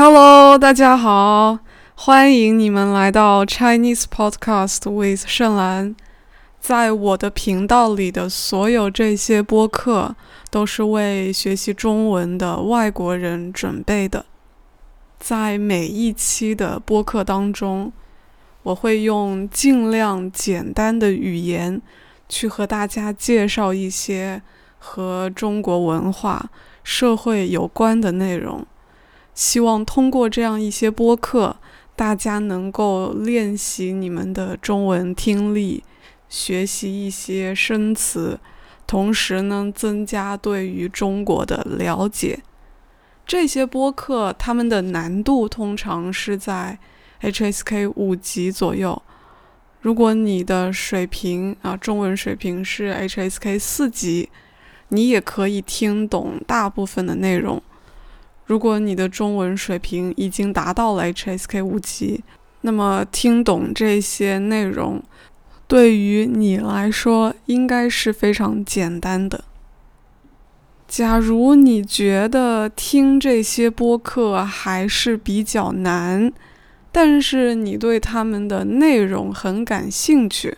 Hello，大家好，欢迎你们来到 Chinese Podcast with 盛兰。在我的频道里的所有这些播客，都是为学习中文的外国人准备的。在每一期的播客当中，我会用尽量简单的语言，去和大家介绍一些和中国文化、社会有关的内容。希望通过这样一些播客，大家能够练习你们的中文听力。学习一些生词，同时呢，增加对于中国的了解。这些播客他们的难度通常是在 HSK 五级左右。如果你的水平啊，中文水平是 HSK 四级，你也可以听懂大部分的内容。如果你的中文水平已经达到了 HSK 五级，那么听懂这些内容。对于你来说，应该是非常简单的。假如你觉得听这些播客还是比较难，但是你对他们的内容很感兴趣，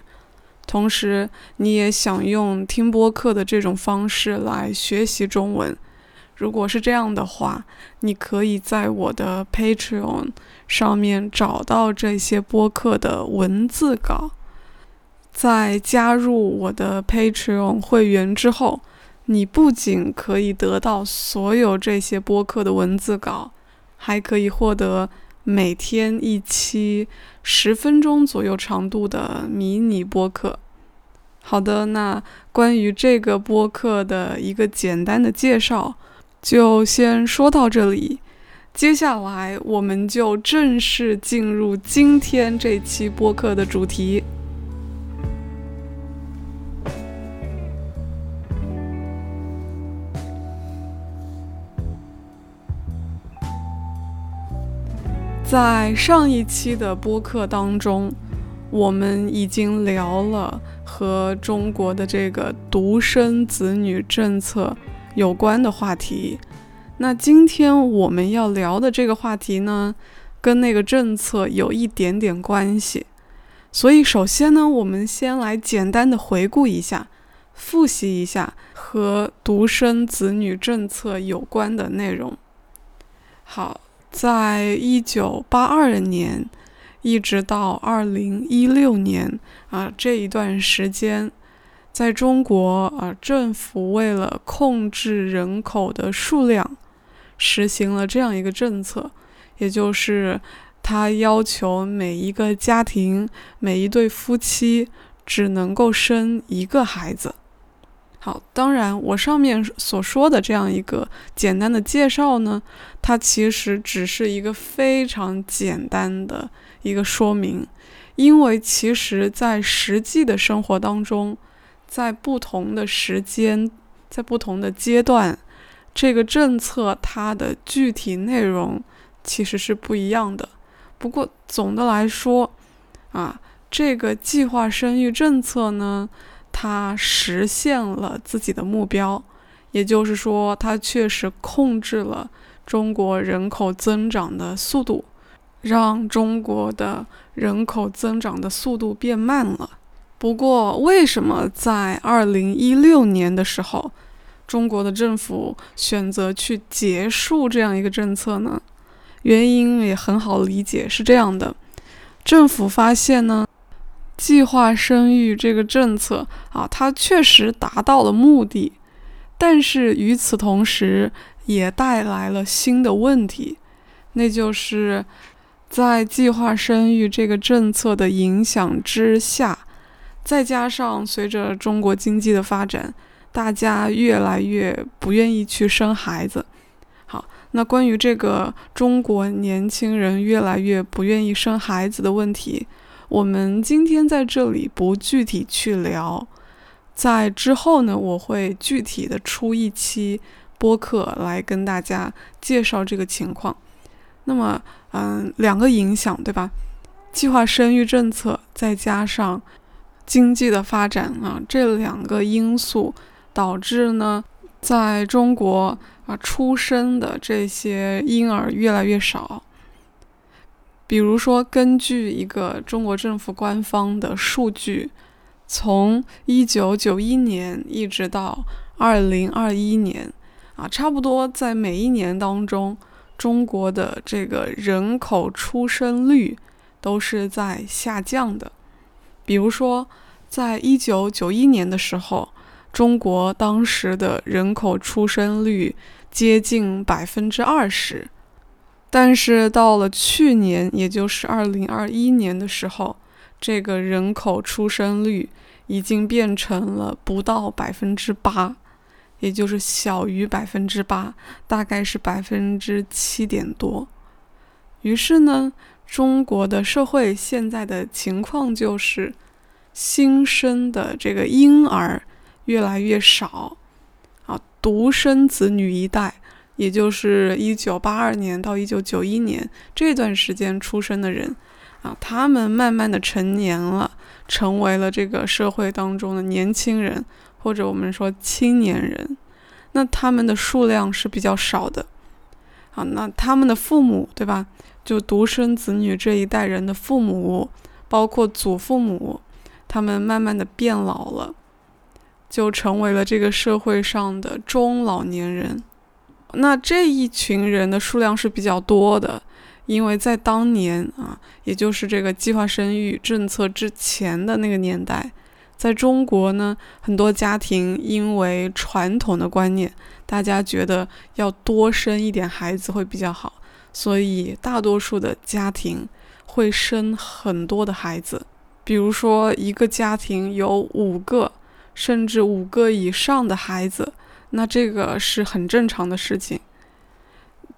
同时你也想用听播客的这种方式来学习中文，如果是这样的话，你可以在我的 Patreon 上面找到这些播客的文字稿。在加入我的 Patreon 会员之后，你不仅可以得到所有这些播客的文字稿，还可以获得每天一期十分钟左右长度的迷你播客。好的，那关于这个播客的一个简单的介绍，就先说到这里。接下来，我们就正式进入今天这期播客的主题。在上一期的播客当中，我们已经聊了和中国的这个独生子女政策有关的话题。那今天我们要聊的这个话题呢，跟那个政策有一点点关系。所以，首先呢，我们先来简单的回顾一下，复习一下和独生子女政策有关的内容。好。在一九八二年一直到二零一六年啊这一段时间，在中国啊政府为了控制人口的数量，实行了这样一个政策，也就是他要求每一个家庭每一对夫妻只能够生一个孩子。好，当然，我上面所说的这样一个简单的介绍呢，它其实只是一个非常简单的一个说明，因为其实在实际的生活当中，在不同的时间，在不同的阶段，这个政策它的具体内容其实是不一样的。不过总的来说，啊，这个计划生育政策呢。它实现了自己的目标，也就是说，它确实控制了中国人口增长的速度，让中国的人口增长的速度变慢了。不过，为什么在二零一六年的时候，中国的政府选择去结束这样一个政策呢？原因也很好理解，是这样的，政府发现呢。计划生育这个政策啊，它确实达到了目的，但是与此同时也带来了新的问题，那就是在计划生育这个政策的影响之下，再加上随着中国经济的发展，大家越来越不愿意去生孩子。好，那关于这个中国年轻人越来越不愿意生孩子的问题。我们今天在这里不具体去聊，在之后呢，我会具体的出一期播客来跟大家介绍这个情况。那么，嗯，两个影响，对吧？计划生育政策再加上经济的发展啊，这两个因素导致呢，在中国啊，出生的这些婴儿越来越少。比如说，根据一个中国政府官方的数据，从一九九一年一直到二零二一年，啊，差不多在每一年当中，中国的这个人口出生率都是在下降的。比如说，在一九九一年的时候。中国当时的人口出生率接近百分之二十，但是到了去年，也就是二零二一年的时候，这个人口出生率已经变成了不到百分之八，也就是小于百分之八，大概是百分之七点多。于是呢，中国的社会现在的情况就是新生的这个婴儿。越来越少，啊，独生子女一代，也就是一九八二年到一九九一年这段时间出生的人，啊，他们慢慢的成年了，成为了这个社会当中的年轻人，或者我们说青年人，那他们的数量是比较少的，啊，那他们的父母，对吧？就独生子女这一代人的父母，包括祖父母，他们慢慢的变老了。就成为了这个社会上的中老年人，那这一群人的数量是比较多的，因为在当年啊，也就是这个计划生育政策之前的那个年代，在中国呢，很多家庭因为传统的观念，大家觉得要多生一点孩子会比较好，所以大多数的家庭会生很多的孩子，比如说一个家庭有五个。甚至五个以上的孩子，那这个是很正常的事情。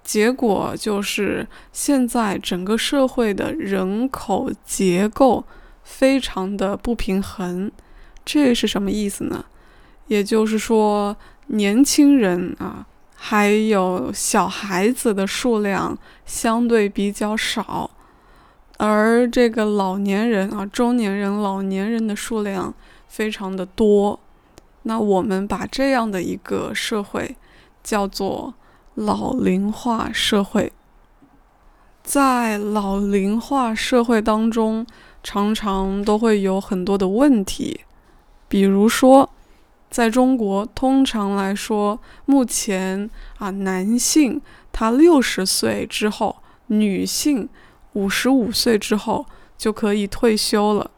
结果就是现在整个社会的人口结构非常的不平衡，这是什么意思呢？也就是说，年轻人啊，还有小孩子的数量相对比较少，而这个老年人啊，中年人、老年人的数量。非常的多，那我们把这样的一个社会叫做老龄化社会。在老龄化社会当中，常常都会有很多的问题，比如说，在中国，通常来说，目前啊，男性他六十岁之后，女性五十五岁之后就可以退休了。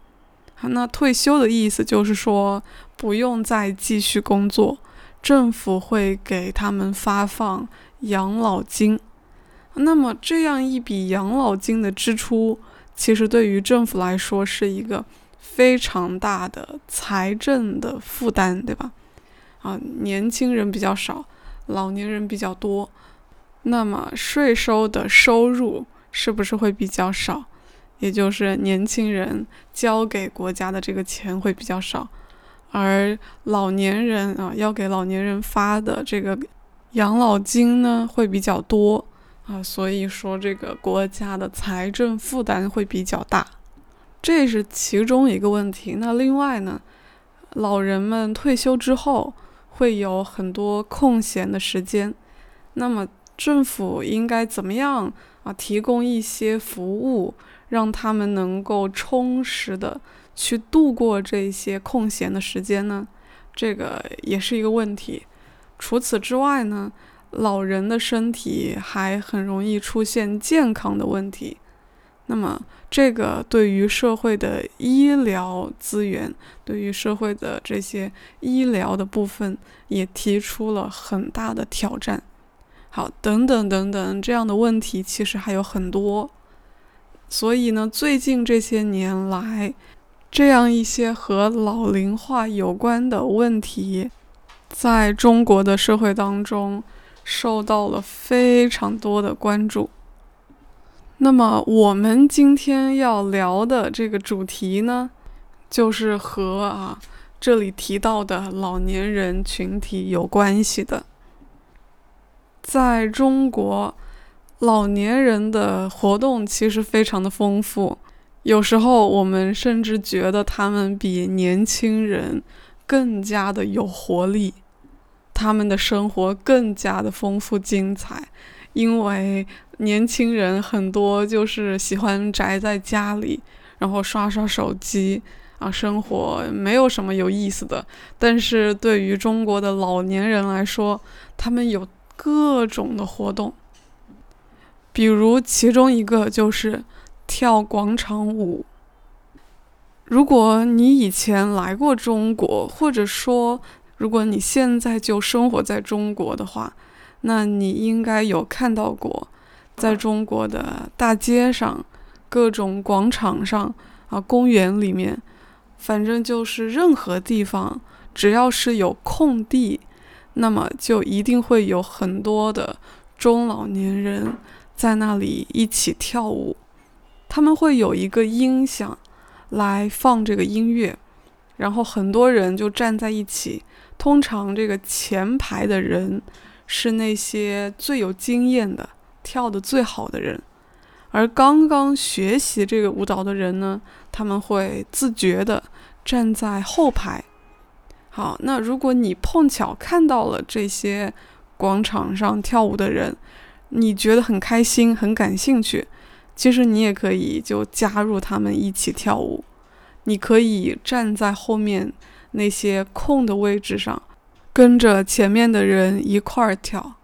那退休的意思就是说，不用再继续工作，政府会给他们发放养老金。那么这样一笔养老金的支出，其实对于政府来说是一个非常大的财政的负担，对吧？啊，年轻人比较少，老年人比较多，那么税收的收入是不是会比较少？也就是年轻人交给国家的这个钱会比较少，而老年人啊要给老年人发的这个养老金呢会比较多啊，所以说这个国家的财政负担会比较大，这是其中一个问题。那另外呢，老人们退休之后会有很多空闲的时间，那么政府应该怎么样啊提供一些服务？让他们能够充实的去度过这些空闲的时间呢，这个也是一个问题。除此之外呢，老人的身体还很容易出现健康的问题。那么，这个对于社会的医疗资源，对于社会的这些医疗的部分，也提出了很大的挑战。好，等等等等，这样的问题其实还有很多。所以呢，最近这些年来，这样一些和老龄化有关的问题，在中国的社会当中受到了非常多的关注。那么，我们今天要聊的这个主题呢，就是和啊这里提到的老年人群体有关系的，在中国。老年人的活动其实非常的丰富，有时候我们甚至觉得他们比年轻人更加的有活力。他们的生活更加的丰富精彩，因为年轻人很多就是喜欢宅在家里，然后刷刷手机啊，生活没有什么有意思的。但是对于中国的老年人来说，他们有各种的活动，比如其中一个就是跳广场舞。如果你以前来过中国，或者说如果你现在就生活在中国的话，那你应该有看到过，在中国的大街上、各种广场上啊、公园里面，反正就是任何地方，只要是有空地，那么就一定会有很多的中老年人在那里一起跳舞。他们会有一个音响。来放这个音乐，然后很多人就站在一起。通常这个前排的人是那些最有经验的、跳的最好的人，而刚刚学习这个舞蹈的人呢，他们会自觉的站在后排。好，那如果你碰巧看到了这些广场上跳舞的人，你觉得很开心、很感兴趣。其实你也可以就加入他们一起跳舞，你可以站在后面那些空的位置上，跟着前面的人一块儿跳。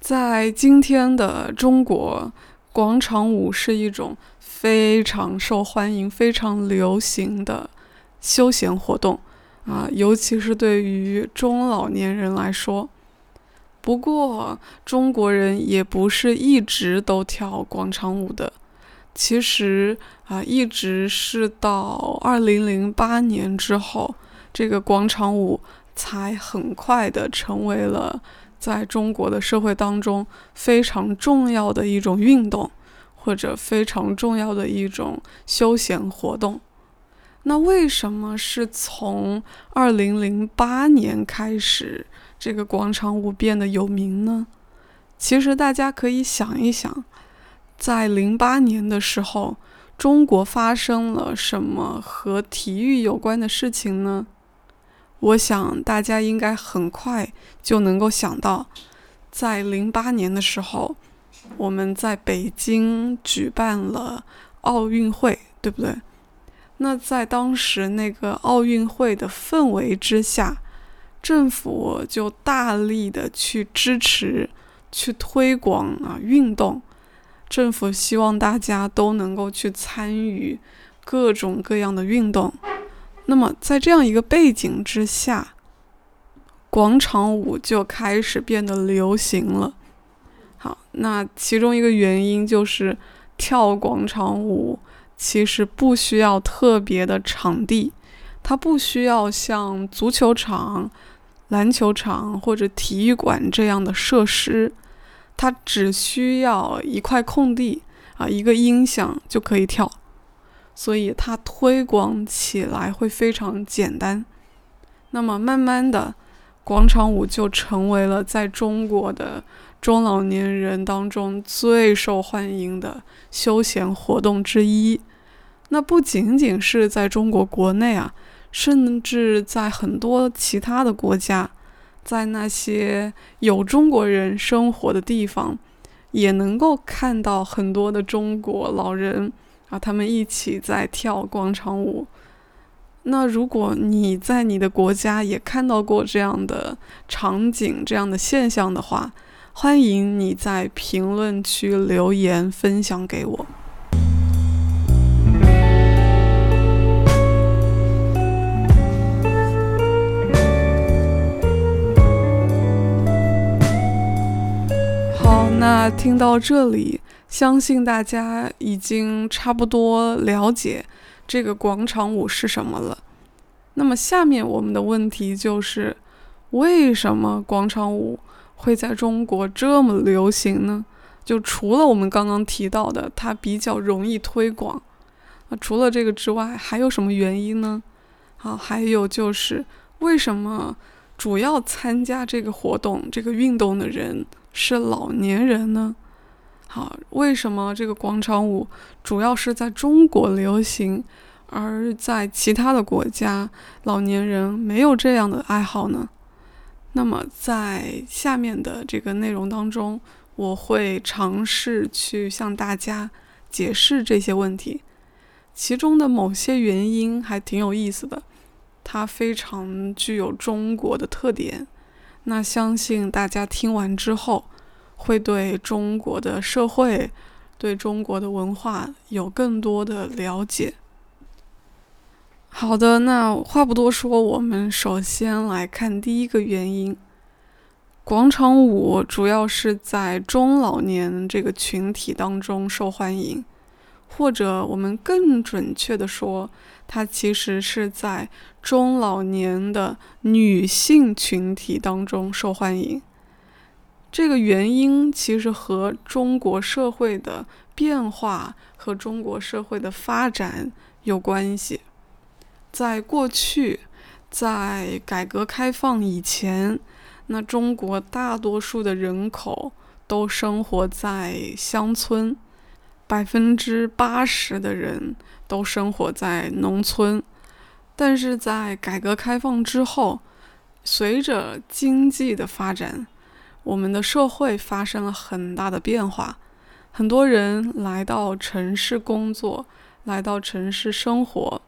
在今天的中国，广场舞是一种非常受欢迎、非常流行的休闲活动啊，尤其是对于中老年人来说。不过，中国人也不是一直都跳广场舞的。其实啊，一直是到二零零八年之后，这个广场舞才很快的成为了在中国的社会当中非常重要的一种运动，或者非常重要的一种休闲活动。那为什么是从二零零八年开始？这个广场舞变得有名呢？其实大家可以想一想，在零八年的时候，中国发生了什么和体育有关的事情呢？我想大家应该很快就能够想到，在零八年的时候，我们在北京举办了奥运会，对不对？那在当时那个奥运会的氛围之下。政府就大力的去支持、去推广啊运动。政府希望大家都能够去参与各种各样的运动。那么在这样一个背景之下，广场舞就开始变得流行了。好，那其中一个原因就是跳广场舞其实不需要特别的场地。它不需要像足球场、篮球场或者体育馆这样的设施，它只需要一块空地啊，一个音响就可以跳，所以它推广起来会非常简单。那么慢慢的，广场舞就成为了在中国的中老年人当中最受欢迎的休闲活动之一。那不仅仅是在中国国内啊。甚至在很多其他的国家，在那些有中国人生活的地方，也能够看到很多的中国老人啊，他们一起在跳广场舞。那如果你在你的国家也看到过这样的场景、这样的现象的话，欢迎你在评论区留言分享给我。好那听到这里，相信大家已经差不多了解这个广场舞是什么了。那么下面我们的问题就是，为什么广场舞会在中国这么流行呢？就除了我们刚刚提到的，它比较容易推广，啊，除了这个之外，还有什么原因呢？好，还有就是为什么主要参加这个活动、这个运动的人？是老年人呢？好，为什么这个广场舞主要是在中国流行，而在其他的国家老年人没有这样的爱好呢？那么在下面的这个内容当中，我会尝试去向大家解释这些问题，其中的某些原因还挺有意思的，它非常具有中国的特点。那相信大家听完之后，会对中国的社会、对中国的文化有更多的了解。好的，那话不多说，我们首先来看第一个原因：广场舞主要是在中老年这个群体当中受欢迎，或者我们更准确的说。它其实是在中老年的女性群体当中受欢迎。这个原因其实和中国社会的变化和中国社会的发展有关系。在过去，在改革开放以前，那中国大多数的人口都生活在乡村。百分之八十的人都生活在农村，但是在改革开放之后，随着经济的发展，我们的社会发生了很大的变化，很多人来到城市工作，来到城市生活。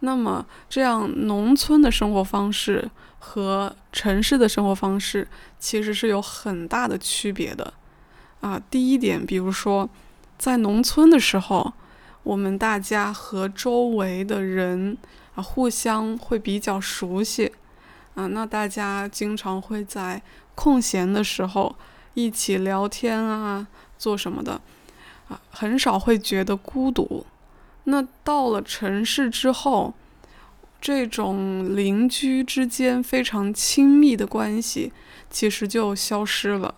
那么，这样农村的生活方式和城市的生活方式其实是有很大的区别的。啊，第一点，比如说。在农村的时候，我们大家和周围的人啊互相会比较熟悉啊，那大家经常会在空闲的时候一起聊天啊，做什么的啊，很少会觉得孤独。那到了城市之后，这种邻居之间非常亲密的关系其实就消失了。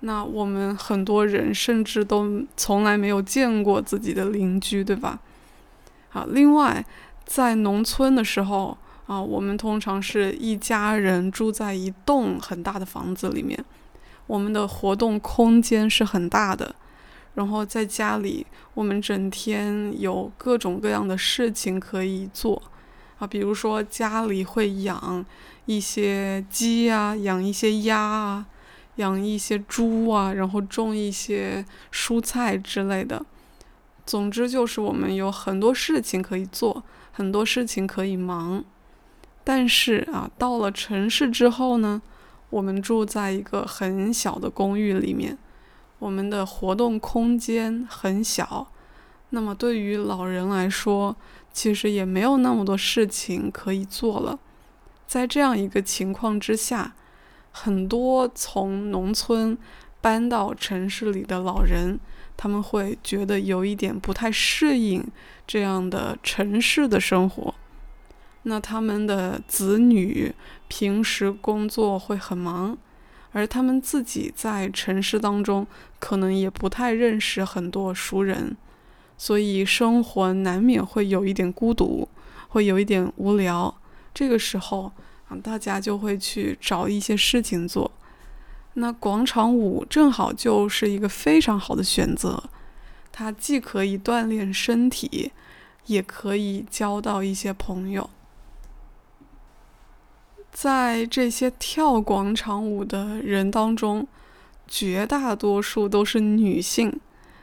那我们很多人甚至都从来没有见过自己的邻居，对吧？好，另外在农村的时候啊，我们通常是一家人住在一栋很大的房子里面，我们的活动空间是很大的。然后在家里，我们整天有各种各样的事情可以做啊，比如说家里会养一些鸡啊，养一些鸭啊。养一些猪啊，然后种一些蔬菜之类的。总之就是我们有很多事情可以做，很多事情可以忙。但是啊，到了城市之后呢，我们住在一个很小的公寓里面，我们的活动空间很小。那么对于老人来说，其实也没有那么多事情可以做了。在这样一个情况之下。很多从农村搬到城市里的老人，他们会觉得有一点不太适应这样的城市的生活。那他们的子女平时工作会很忙，而他们自己在城市当中可能也不太认识很多熟人，所以生活难免会有一点孤独，会有一点无聊。这个时候。啊，大家就会去找一些事情做。那广场舞正好就是一个非常好的选择，它既可以锻炼身体，也可以交到一些朋友。在这些跳广场舞的人当中，绝大多数都是女性，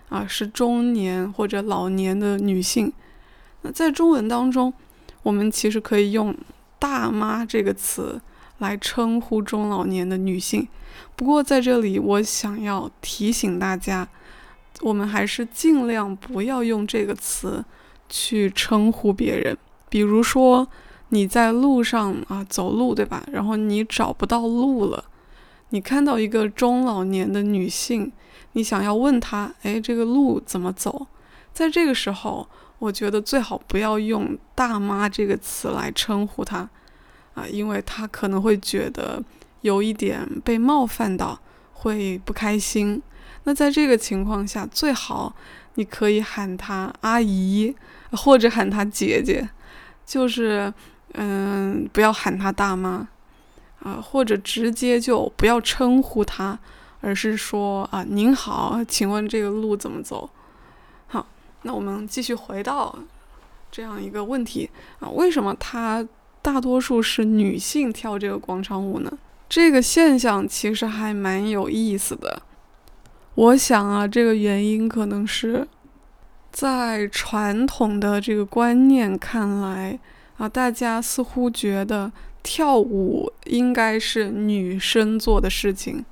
啊，是中年或者老年的女性。那在中文当中，我们其实可以用。大妈这个词来称呼中老年的女性，不过在这里我想要提醒大家，我们还是尽量不要用这个词去称呼别人。比如说你在路上啊走路，对吧？然后你找不到路了，你看到一个中老年的女性，你想要问她，哎，这个路怎么走？在这个时候。我觉得最好不要用“大妈”这个词来称呼她，啊，因为她可能会觉得有一点被冒犯到，会不开心。那在这个情况下，最好你可以喊她阿姨，或者喊她姐姐，就是嗯，不要喊她大妈，啊，或者直接就不要称呼她，而是说啊，您好，请问这个路怎么走？好那我们继续回到这样一个问题啊，为什么它大多数是女性跳这个广场舞呢？这个现象其实还蛮有意思的。我想啊，这个原因可能是在传统的这个观念看来啊，大家似乎觉得跳舞应该是女生做的事情。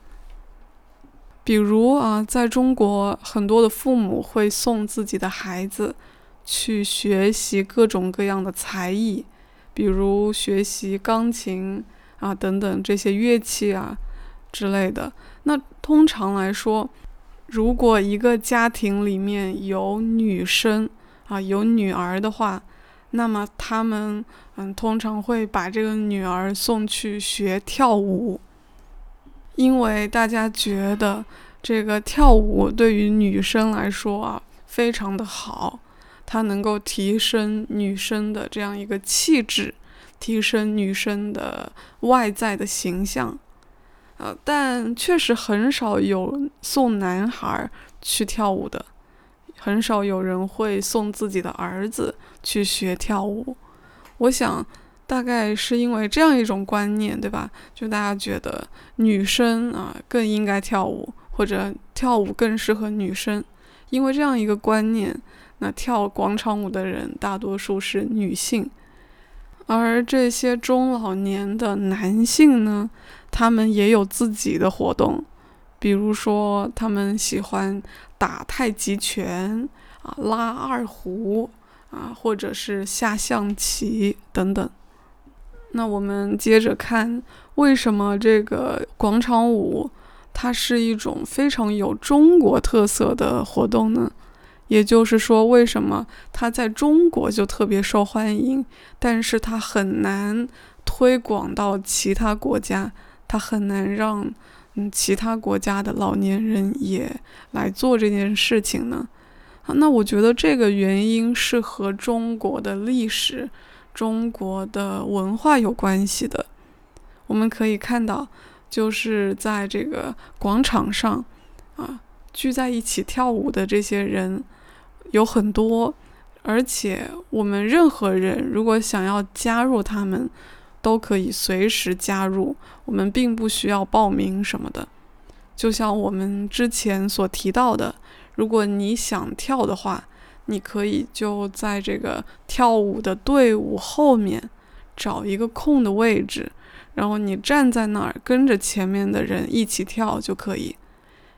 比如啊，在中国，很多的父母会送自己的孩子去学习各种各样的才艺，比如学习钢琴啊等等这些乐器啊之类的。那通常来说，如果一个家庭里面有女生啊有女儿的话，那么他们嗯通常会把这个女儿送去学跳舞。因为大家觉得这个跳舞对于女生来说啊非常的好，它能够提升女生的这样一个气质，提升女生的外在的形象，呃，但确实很少有送男孩去跳舞的，很少有人会送自己的儿子去学跳舞。我想。大概是因为这样一种观念，对吧？就大家觉得女生啊更应该跳舞，或者跳舞更适合女生。因为这样一个观念，那跳广场舞的人大多数是女性，而这些中老年的男性呢，他们也有自己的活动，比如说他们喜欢打太极拳啊、拉二胡啊，或者是下象棋等等。那我们接着看，为什么这个广场舞它是一种非常有中国特色的活动呢？也就是说，为什么它在中国就特别受欢迎，但是它很难推广到其他国家，它很难让嗯其他国家的老年人也来做这件事情呢？啊，那我觉得这个原因是和中国的历史。中国的文化有关系的，我们可以看到，就是在这个广场上，啊，聚在一起跳舞的这些人有很多，而且我们任何人如果想要加入他们，都可以随时加入，我们并不需要报名什么的。就像我们之前所提到的，如果你想跳的话。你可以就在这个跳舞的队伍后面找一个空的位置，然后你站在那儿跟着前面的人一起跳就可以。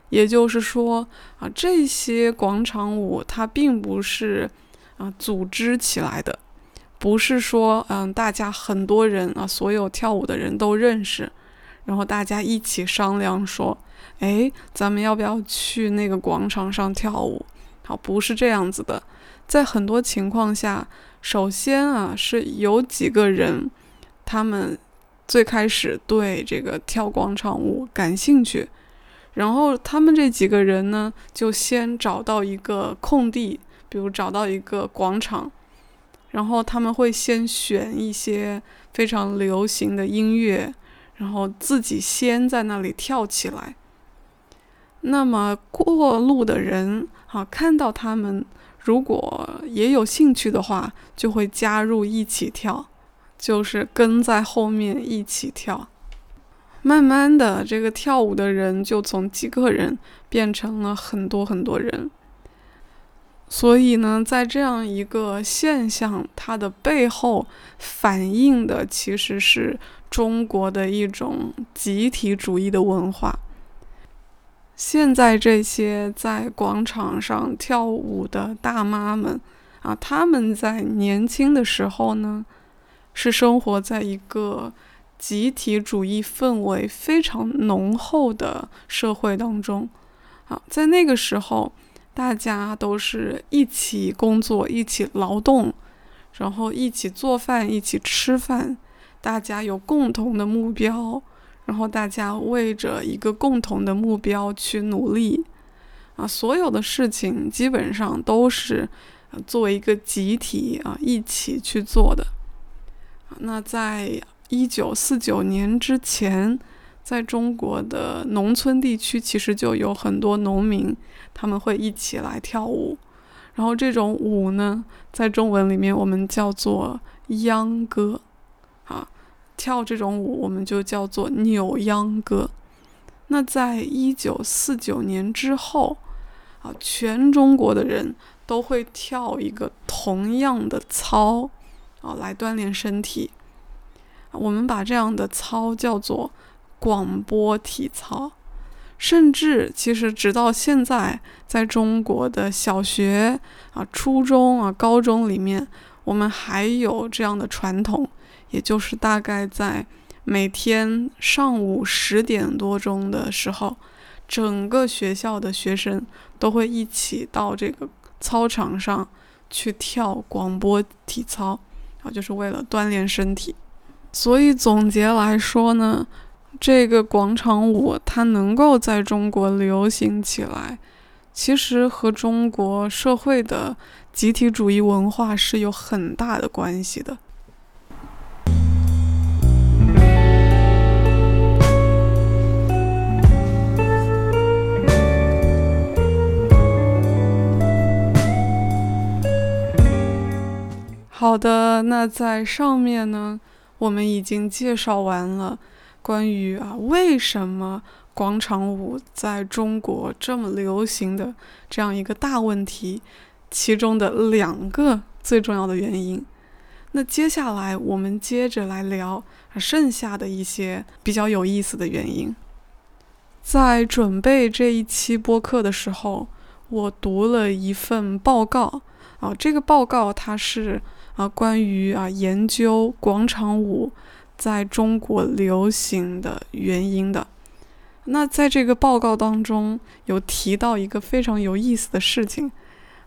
也就是说啊，这些广场舞它并不是啊组织起来的，不是说嗯大家很多人啊所有跳舞的人都认识，然后大家一起商量说，哎，咱们要不要去那个广场上跳舞？好，不是这样子的，在很多情况下，首先啊，是有几个人，他们最开始对这个跳广场舞感兴趣，然后他们这几个人呢，就先找到一个空地，比如找到一个广场，然后他们会先选一些非常流行的音乐，然后自己先在那里跳起来。那么过路的人。啊，看到他们如果也有兴趣的话，就会加入一起跳，就是跟在后面一起跳。慢慢的，这个跳舞的人就从几个人变成了很多很多人。所以呢，在这样一个现象，它的背后反映的其实是中国的一种集体主义的文化。现在这些在广场上跳舞的大妈们啊，他们在年轻的时候呢，是生活在一个集体主义氛围非常浓厚的社会当中。啊，在那个时候，大家都是一起工作、一起劳动，然后一起做饭、一起吃饭，大家有共同的目标。然后大家为着一个共同的目标去努力，啊，所有的事情基本上都是作为一个集体啊一起去做的。那在一九四九年之前，在中国的农村地区，其实就有很多农民，他们会一起来跳舞。然后这种舞呢，在中文里面我们叫做秧歌，啊。跳这种舞，我们就叫做扭秧歌。那在一九四九年之后，啊，全中国的人都会跳一个同样的操，啊，来锻炼身体。我们把这样的操叫做广播体操。甚至，其实直到现在，在中国的小学啊、初中啊、高中里面，我们还有这样的传统，也就是大概在。每天上午十点多钟的时候，整个学校的学生都会一起到这个操场上去跳广播体操，啊，就是为了锻炼身体。所以总结来说呢，这个广场舞它能够在中国流行起来，其实和中国社会的集体主义文化是有很大的关系的。好的，那在上面呢，我们已经介绍完了关于啊为什么广场舞在中国这么流行的这样一个大问题，其中的两个最重要的原因。那接下来我们接着来聊剩下的一些比较有意思的原因。在准备这一期播客的时候，我读了一份报告啊，这个报告它是。啊，关于啊研究广场舞在中国流行的原因的，那在这个报告当中有提到一个非常有意思的事情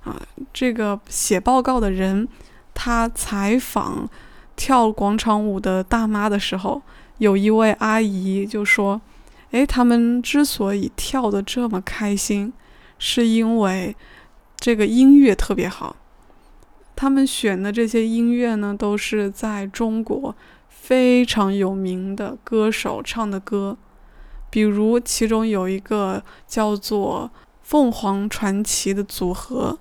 啊，这个写报告的人他采访跳广场舞的大妈的时候，有一位阿姨就说：“哎，他们之所以跳得这么开心，是因为这个音乐特别好。”他们选的这些音乐呢，都是在中国非常有名的歌手唱的歌，比如其中有一个叫做凤凰传奇的组合，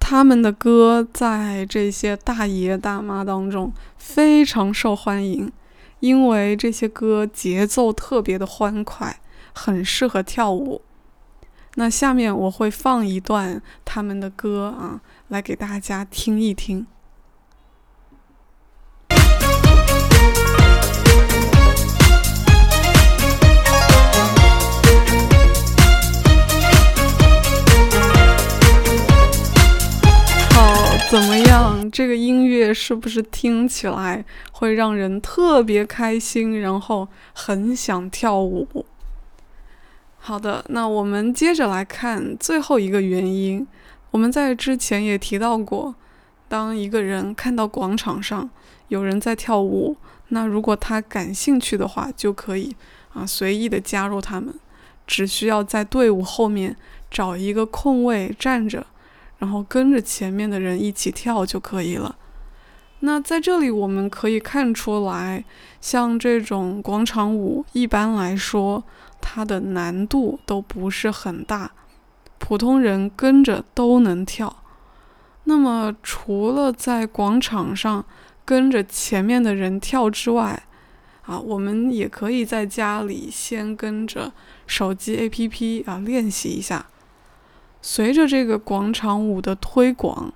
他们的歌在这些大爷大妈当中非常受欢迎，因为这些歌节奏特别的欢快，很适合跳舞。那下面我会放一段他们的歌啊。来给大家听一听。好，怎么样？这个音乐是不是听起来会让人特别开心，然后很想跳舞？好的，那我们接着来看最后一个原因。我们在之前也提到过，当一个人看到广场上有人在跳舞，那如果他感兴趣的话，就可以啊随意的加入他们，只需要在队伍后面找一个空位站着，然后跟着前面的人一起跳就可以了。那在这里我们可以看出来，像这种广场舞，一般来说它的难度都不是很大。普通人跟着都能跳，那么除了在广场上跟着前面的人跳之外，啊，我们也可以在家里先跟着手机 APP 啊练习一下。随着这个广场舞的推广，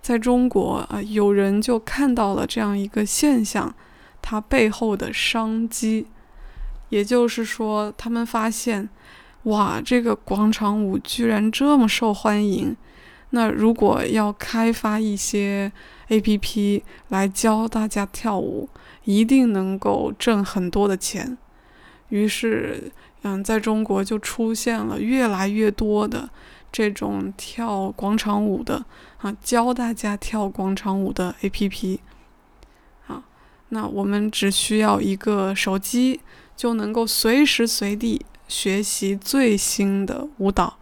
在中国啊，有人就看到了这样一个现象，它背后的商机，也就是说，他们发现。哇，这个广场舞居然这么受欢迎！那如果要开发一些 A.P.P 来教大家跳舞，一定能够挣很多的钱。于是，嗯，在中国就出现了越来越多的这种跳广场舞的啊，教大家跳广场舞的 A.P.P。啊，那我们只需要一个手机，就能够随时随地。学习最新的舞蹈，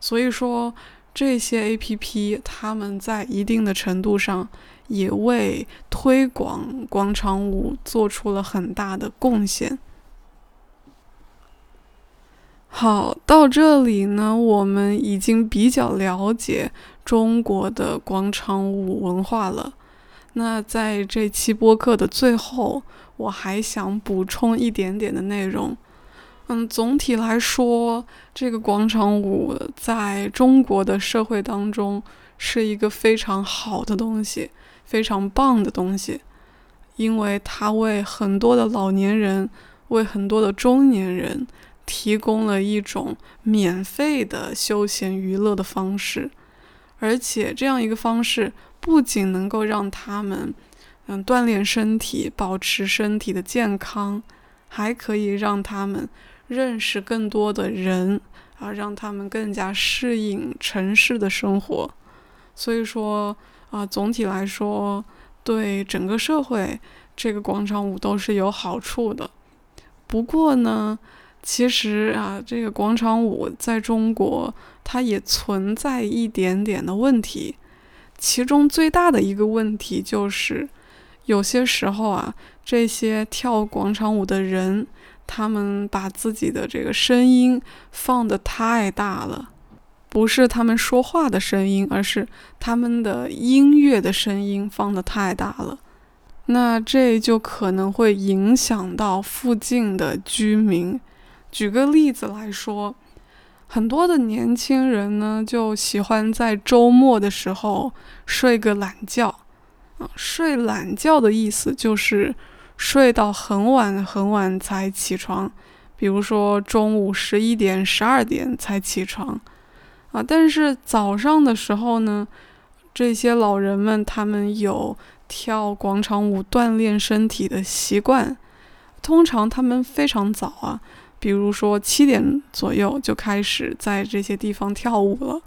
所以说这些 A P P 他们在一定的程度上也为推广广场舞做出了很大的贡献。好，到这里呢，我们已经比较了解中国的广场舞文化了。那在这期播客的最后，我还想补充一点点的内容。嗯，总体来说，这个广场舞在中国的社会当中是一个非常好的东西，非常棒的东西，因为它为很多的老年人，为很多的中年人提供了一种免费的休闲娱乐的方式，而且这样一个方式不仅能够让他们嗯锻炼身体，保持身体的健康，还可以让他们。认识更多的人啊，让他们更加适应城市的生活。所以说啊，总体来说，对整个社会这个广场舞都是有好处的。不过呢，其实啊，这个广场舞在中国它也存在一点点的问题。其中最大的一个问题就是，有些时候啊，这些跳广场舞的人。他们把自己的这个声音放得太大了，不是他们说话的声音，而是他们的音乐的声音放得太大了。那这就可能会影响到附近的居民。举个例子来说，很多的年轻人呢，就喜欢在周末的时候睡个懒觉。啊，睡懒觉的意思就是。睡到很晚很晚才起床，比如说中午十一点、十二点才起床，啊，但是早上的时候呢，这些老人们他们有跳广场舞锻炼身体的习惯，通常他们非常早啊，比如说七点左右就开始在这些地方跳舞了。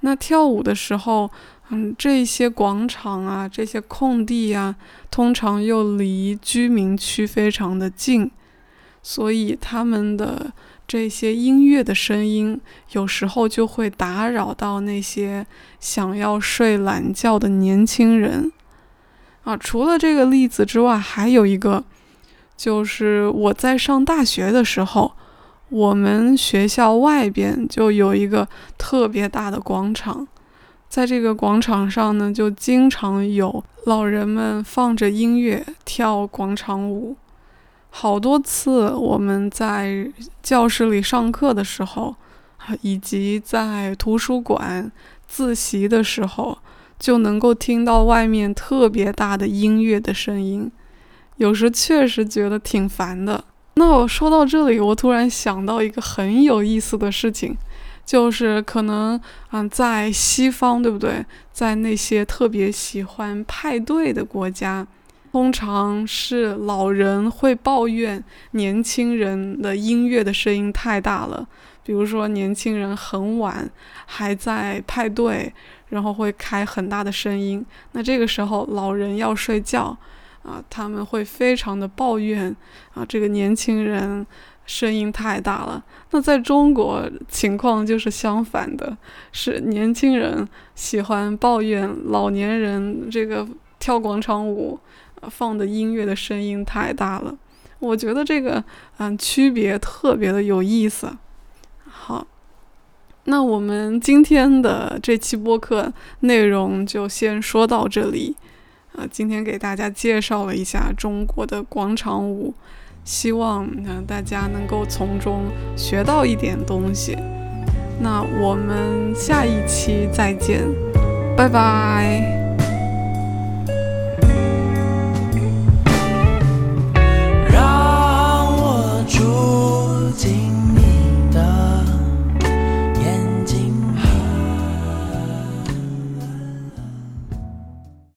那跳舞的时候。嗯，这些广场啊，这些空地啊，通常又离居民区非常的近，所以他们的这些音乐的声音，有时候就会打扰到那些想要睡懒觉的年轻人。啊，除了这个例子之外，还有一个，就是我在上大学的时候，我们学校外边就有一个特别大的广场。在这个广场上呢，就经常有老人们放着音乐跳广场舞。好多次我们在教室里上课的时候，以及在图书馆自习的时候，就能够听到外面特别大的音乐的声音。有时确实觉得挺烦的。那我说到这里，我突然想到一个很有意思的事情。就是可能，嗯，在西方，对不对？在那些特别喜欢派对的国家，通常是老人会抱怨年轻人的音乐的声音太大了。比如说，年轻人很晚还在派对，然后会开很大的声音。那这个时候，老人要睡觉，啊，他们会非常的抱怨，啊，这个年轻人。声音太大了。那在中国情况就是相反的，是年轻人喜欢抱怨老年人这个跳广场舞放的音乐的声音太大了。我觉得这个嗯区别特别的有意思。好，那我们今天的这期播客内容就先说到这里。啊，今天给大家介绍了一下中国的广场舞。希望呢大家能够从中学到一点东西。那我们下一期再见，拜拜。